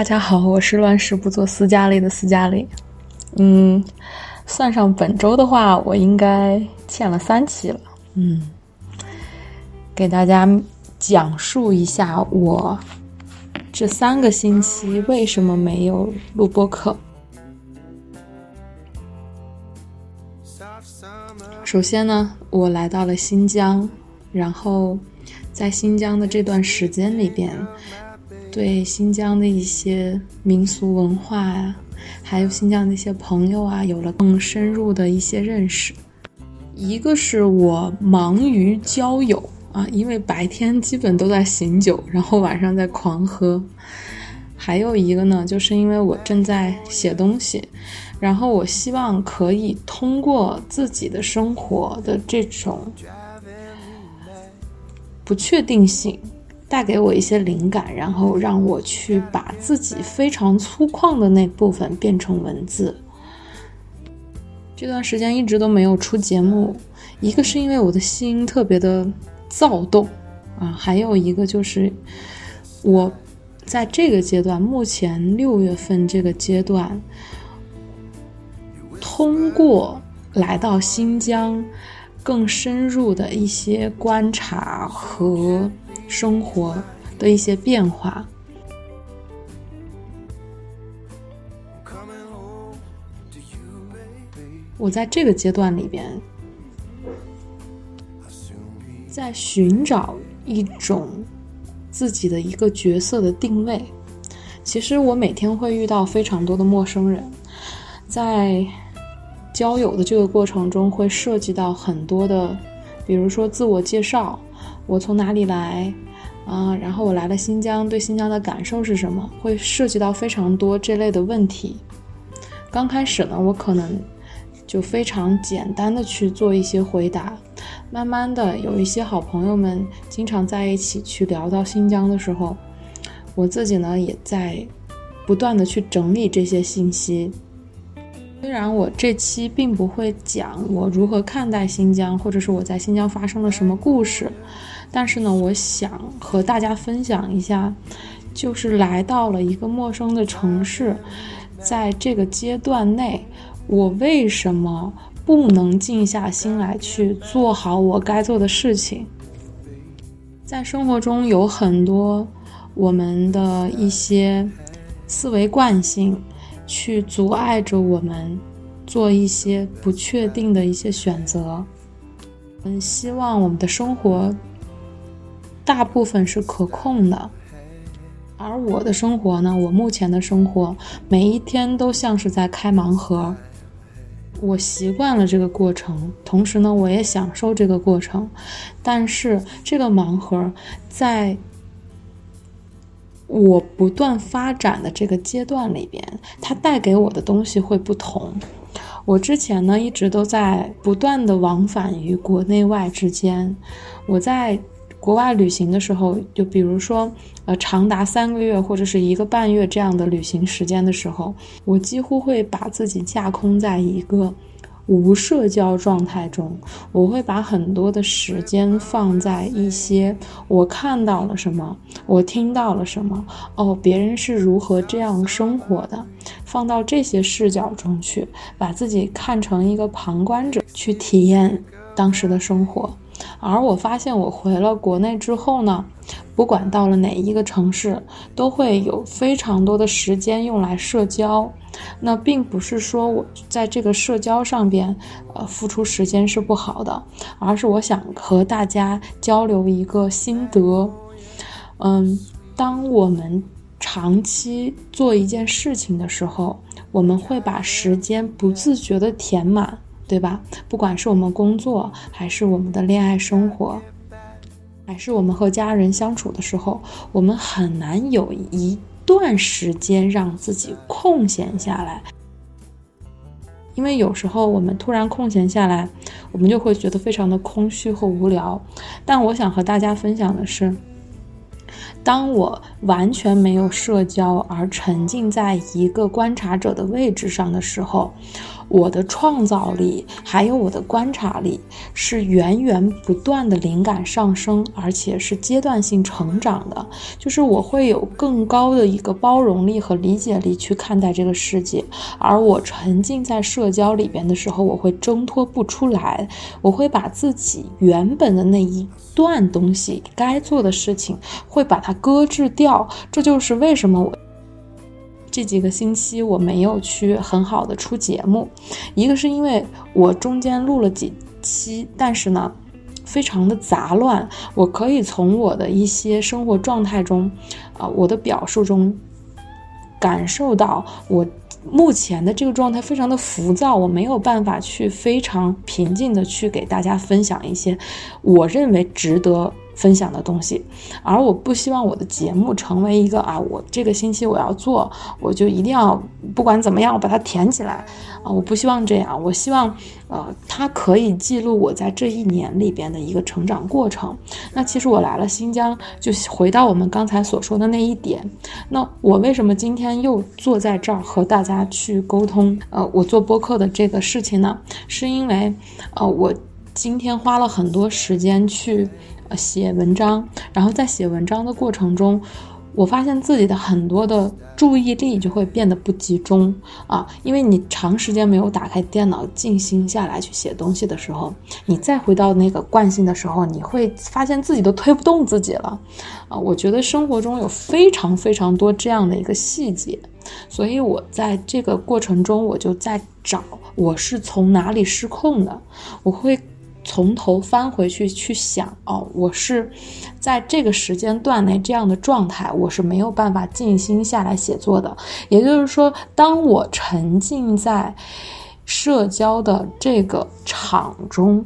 大家好，我是乱世不做斯嘉丽的斯嘉丽。嗯，算上本周的话，我应该欠了三期了。嗯，给大家讲述一下我这三个星期为什么没有录播课。首先呢，我来到了新疆，然后在新疆的这段时间里边，对新疆的一些民俗文化呀，还有新疆的一些朋友啊，有了更深入的一些认识。一个是我忙于交友啊，因为白天基本都在醒酒，然后晚上在狂喝；还有一个呢，就是因为我正在写东西。然后我希望可以通过自己的生活的这种不确定性，带给我一些灵感，然后让我去把自己非常粗犷的那部分变成文字。这段时间一直都没有出节目，一个是因为我的心特别的躁动啊，还有一个就是我在这个阶段，目前六月份这个阶段。通过来到新疆，更深入的一些观察和生活的一些变化，我在这个阶段里边，在寻找一种自己的一个角色的定位。其实我每天会遇到非常多的陌生人，在。交友的这个过程中会涉及到很多的，比如说自我介绍，我从哪里来，啊，然后我来了新疆，对新疆的感受是什么？会涉及到非常多这类的问题。刚开始呢，我可能就非常简单的去做一些回答，慢慢的有一些好朋友们经常在一起去聊到新疆的时候，我自己呢也在不断的去整理这些信息。虽然我这期并不会讲我如何看待新疆，或者是我在新疆发生了什么故事，但是呢，我想和大家分享一下，就是来到了一个陌生的城市，在这个阶段内，我为什么不能静下心来去做好我该做的事情？在生活中有很多我们的一些思维惯性。去阻碍着我们做一些不确定的一些选择。嗯，希望我们的生活大部分是可控的，而我的生活呢，我目前的生活每一天都像是在开盲盒。我习惯了这个过程，同时呢，我也享受这个过程。但是这个盲盒在。我不断发展的这个阶段里边，它带给我的东西会不同。我之前呢一直都在不断的往返于国内外之间。我在国外旅行的时候，就比如说呃长达三个月或者是一个半月这样的旅行时间的时候，我几乎会把自己架空在一个。无社交状态中，我会把很多的时间放在一些我看到了什么，我听到了什么，哦，别人是如何这样生活的，放到这些视角中去，把自己看成一个旁观者，去体验当时的生活。而我发现，我回了国内之后呢，不管到了哪一个城市，都会有非常多的时间用来社交。那并不是说我在这个社交上边，呃，付出时间是不好的，而是我想和大家交流一个心得。嗯，当我们长期做一件事情的时候，我们会把时间不自觉的填满。对吧？不管是我们工作，还是我们的恋爱生活，还是我们和家人相处的时候，我们很难有一段时间让自己空闲下来。因为有时候我们突然空闲下来，我们就会觉得非常的空虚和无聊。但我想和大家分享的是，当我完全没有社交而沉浸在一个观察者的位置上的时候。我的创造力还有我的观察力是源源不断的灵感上升，而且是阶段性成长的。就是我会有更高的一个包容力和理解力去看待这个世界，而我沉浸在社交里边的时候，我会挣脱不出来，我会把自己原本的那一段东西该做的事情会把它搁置掉。这就是为什么我。这几个星期我没有去很好的出节目，一个是因为我中间录了几期，但是呢，非常的杂乱。我可以从我的一些生活状态中，啊，我的表述中，感受到我目前的这个状态非常的浮躁，我没有办法去非常平静的去给大家分享一些我认为值得。分享的东西，而我不希望我的节目成为一个啊，我这个星期我要做，我就一定要不管怎么样，我把它填起来啊！我不希望这样，我希望呃，它可以记录我在这一年里边的一个成长过程。那其实我来了新疆，就回到我们刚才所说的那一点。那我为什么今天又坐在这儿和大家去沟通？呃，我做播客的这个事情呢，是因为呃，我今天花了很多时间去。写文章，然后在写文章的过程中，我发现自己的很多的注意力就会变得不集中啊，因为你长时间没有打开电脑静心下来去写东西的时候，你再回到那个惯性的时候，你会发现自己都推不动自己了啊。我觉得生活中有非常非常多这样的一个细节，所以我在这个过程中，我就在找我是从哪里失控的，我会。从头翻回去去想哦，我是在这个时间段内这样的状态，我是没有办法静心下来写作的。也就是说，当我沉浸在社交的这个场中，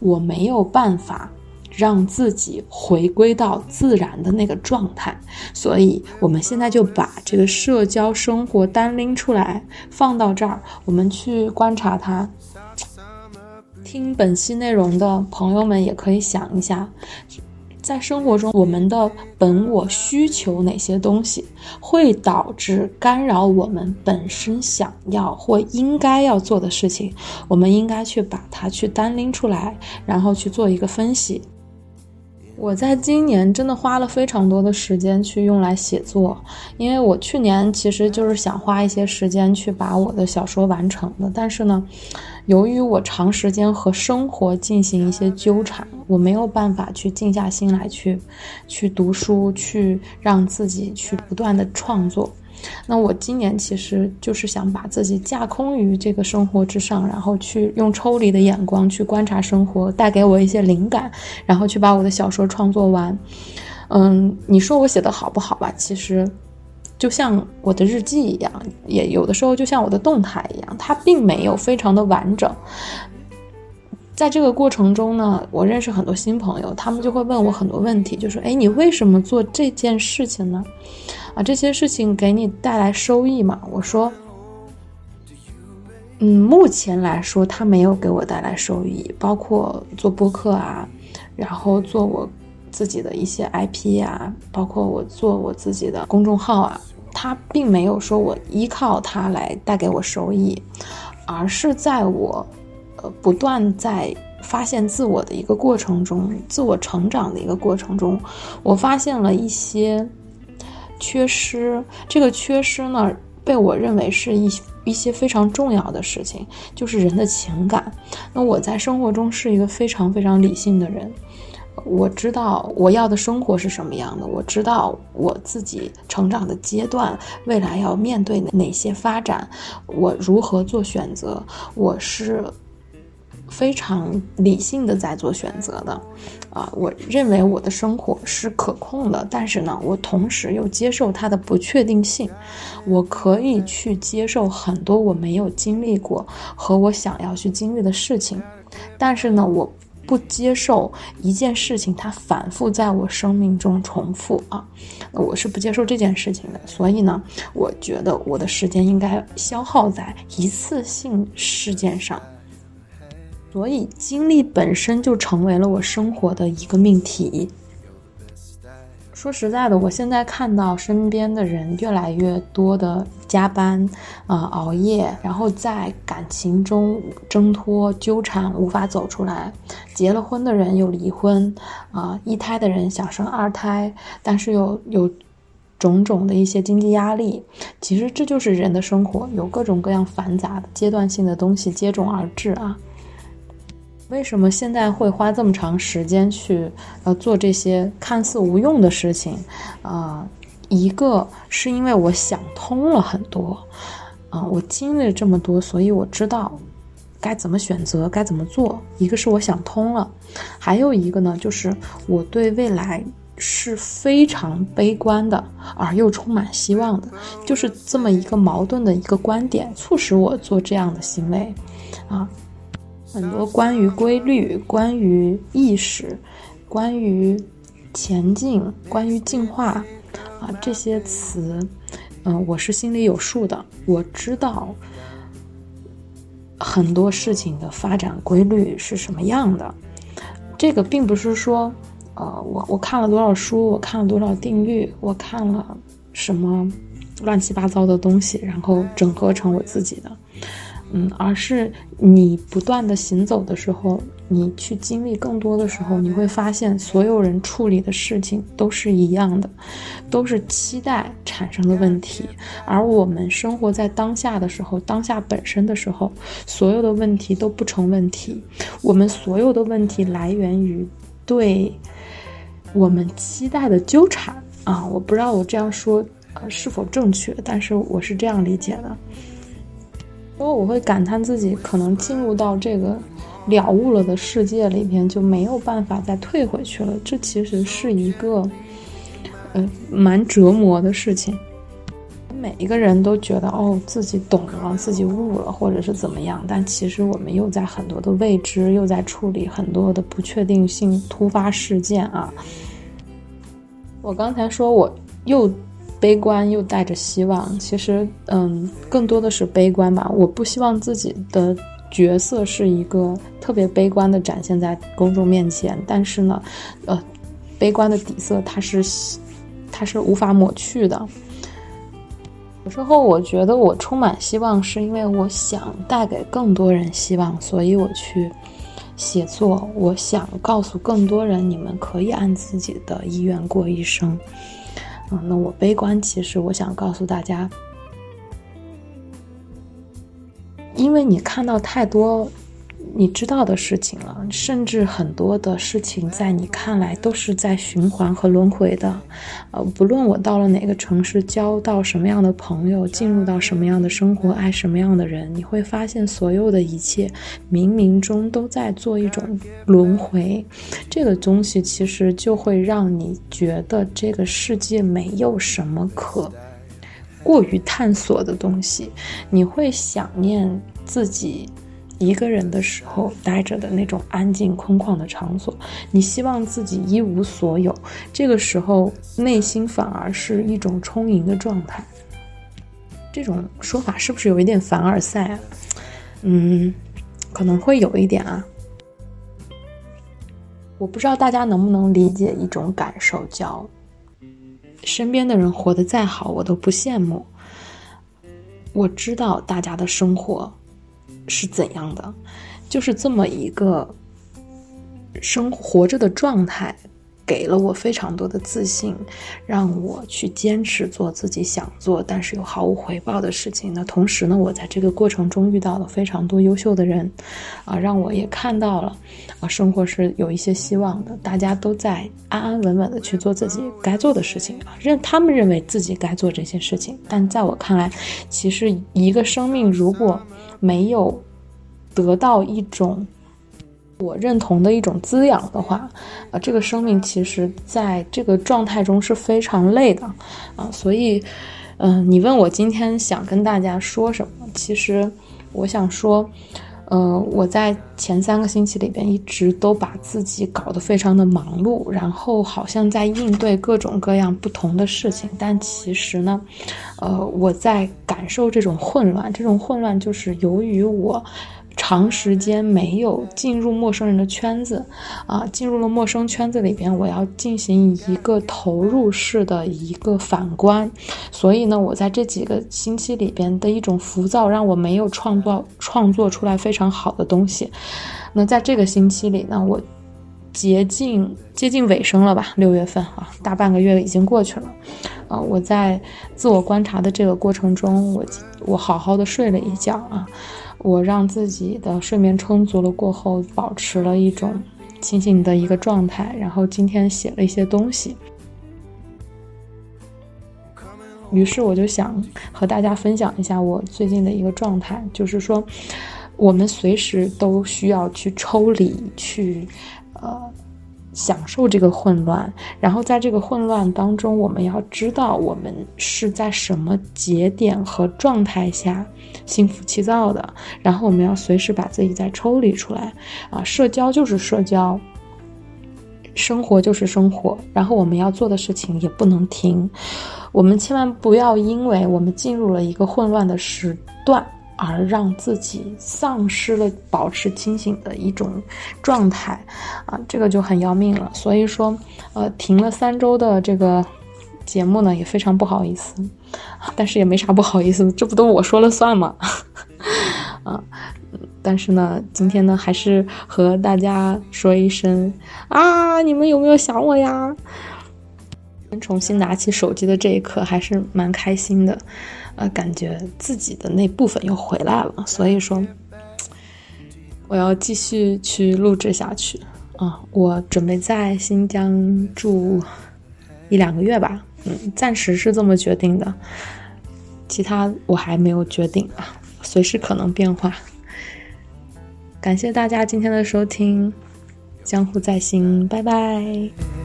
我没有办法让自己回归到自然的那个状态。所以，我们现在就把这个社交生活单拎出来，放到这儿，我们去观察它。听本期内容的朋友们也可以想一下，在生活中我们的本我需求哪些东西，会导致干扰我们本身想要或应该要做的事情，我们应该去把它去单拎出来，然后去做一个分析。我在今年真的花了非常多的时间去用来写作，因为我去年其实就是想花一些时间去把我的小说完成的，但是呢。由于我长时间和生活进行一些纠缠，我没有办法去静下心来去，去读书，去让自己去不断的创作。那我今年其实就是想把自己架空于这个生活之上，然后去用抽离的眼光去观察生活，带给我一些灵感，然后去把我的小说创作完。嗯，你说我写的好不好吧？其实。就像我的日记一样，也有的时候就像我的动态一样，它并没有非常的完整。在这个过程中呢，我认识很多新朋友，他们就会问我很多问题，就说：“哎，你为什么做这件事情呢？啊，这些事情给你带来收益吗？”我说：“嗯，目前来说，它没有给我带来收益，包括做播客啊，然后做我自己的一些 IP 啊，包括我做我自己的公众号啊。”它并没有说我依靠它来带给我收益，而是在我，呃，不断在发现自我的一个过程中，自我成长的一个过程中，我发现了一些缺失。这个缺失呢，被我认为是一一些非常重要的事情，就是人的情感。那我在生活中是一个非常非常理性的人。我知道我要的生活是什么样的，我知道我自己成长的阶段，未来要面对哪些发展，我如何做选择，我是非常理性的在做选择的，啊，我认为我的生活是可控的，但是呢，我同时又接受它的不确定性，我可以去接受很多我没有经历过和我想要去经历的事情，但是呢，我。不接受一件事情，它反复在我生命中重复啊，我是不接受这件事情的。所以呢，我觉得我的时间应该消耗在一次性事件上。所以，经历本身就成为了我生活的一个命题。说实在的，我现在看到身边的人越来越多的。加班啊、熬夜，然后在感情中挣脱、纠缠，无法走出来。结了婚的人又离婚啊，一胎的人想生二胎，但是又有种种的一些经济压力。其实这就是人的生活，有各种各样繁杂的阶段性的东西接踵而至啊。为什么现在会花这么长时间去呃做这些看似无用的事情？啊，一个是因为我想通了很多，啊，我经历了这么多，所以我知道该怎么选择，该怎么做。一个是我想通了，还有一个呢，就是我对未来是非常悲观的，而又充满希望的，就是这么一个矛盾的一个观点，促使我做这样的行为，啊。很多关于规律、关于意识、关于前进、关于进化啊这些词，嗯，我是心里有数的。我知道很多事情的发展规律是什么样的。这个并不是说，呃，我我看了多少书，我看了多少定律，我看了什么乱七八糟的东西，然后整合成我自己的。嗯，而是你不断的行走的时候，你去经历更多的时候，你会发现所有人处理的事情都是一样的，都是期待产生的问题。而我们生活在当下的时候，当下本身的时候，所有的问题都不成问题。我们所有的问题来源于对我们期待的纠缠啊！我不知道我这样说呃是否正确，但是我是这样理解的。因为我会感叹自己可能进入到这个了悟了的世界里边就没有办法再退回去了，这其实是一个呃蛮折磨的事情。每一个人都觉得哦自己懂了，自己悟了，或者是怎么样，但其实我们又在很多的未知，又在处理很多的不确定性突发事件啊。我刚才说我又。悲观又带着希望，其实，嗯，更多的是悲观吧。我不希望自己的角色是一个特别悲观的展现在公众面前，但是呢，呃，悲观的底色它是，它是无法抹去的。有时候我觉得我充满希望，是因为我想带给更多人希望，所以我去写作。我想告诉更多人，你们可以按自己的意愿过一生。那我悲观，其实我想告诉大家，因为你看到太多。你知道的事情了，甚至很多的事情在你看来都是在循环和轮回的，呃，不论我到了哪个城市，交到什么样的朋友，进入到什么样的生活，爱什么样的人，你会发现所有的一切冥冥中都在做一种轮回。这个东西其实就会让你觉得这个世界没有什么可过于探索的东西，你会想念自己。一个人的时候待着的那种安静空旷的场所，你希望自己一无所有，这个时候内心反而是一种充盈的状态。这种说法是不是有一点凡尔赛啊？嗯，可能会有一点啊。我不知道大家能不能理解一种感受，叫身边的人活得再好，我都不羡慕。我知道大家的生活。是怎样的？就是这么一个生活着的状态。给了我非常多的自信，让我去坚持做自己想做但是又毫无回报的事情。那同时呢，我在这个过程中遇到了非常多优秀的人，啊，让我也看到了啊，生活是有一些希望的。大家都在安安稳稳的去做自己该做的事情啊，认他们认为自己该做这些事情。但在我看来，其实一个生命如果没有得到一种。我认同的一种滋养的话，啊，这个生命其实在这个状态中是非常累的，啊，所以，嗯，你问我今天想跟大家说什么？其实我想说。呃，我在前三个星期里边一直都把自己搞得非常的忙碌，然后好像在应对各种各样不同的事情，但其实呢，呃，我在感感受这种混乱。这种混乱就是由于我。长时间没有进入陌生人的圈子，啊，进入了陌生圈子里边，我要进行一个投入式的一个反观，所以呢，我在这几个星期里边的一种浮躁，让我没有创造创作出来非常好的东西。那在这个星期里呢，我接近接近尾声了吧？六月份啊，大半个月已经过去了，啊，我在自我观察的这个过程中，我我好好的睡了一觉啊。我让自己的睡眠充足了过后，保持了一种清醒的一个状态，然后今天写了一些东西。于是我就想和大家分享一下我最近的一个状态，就是说，我们随时都需要去抽离，去。享受这个混乱，然后在这个混乱当中，我们要知道我们是在什么节点和状态下心浮气躁的，然后我们要随时把自己再抽离出来。啊，社交就是社交，生活就是生活，然后我们要做的事情也不能停，我们千万不要因为我们进入了一个混乱的时段。而让自己丧失了保持清醒的一种状态，啊，这个就很要命了。所以说，呃，停了三周的这个节目呢，也非常不好意思，但是也没啥不好意思，这不都我说了算吗？啊，但是呢，今天呢，还是和大家说一声啊，你们有没有想我呀？重新拿起手机的这一刻，还是蛮开心的。呃，感觉自己的那部分又回来了，所以说我要继续去录制下去啊！我准备在新疆住一两个月吧，嗯，暂时是这么决定的，其他我还没有决定啊，随时可能变化。感谢大家今天的收听，江湖在心，拜拜。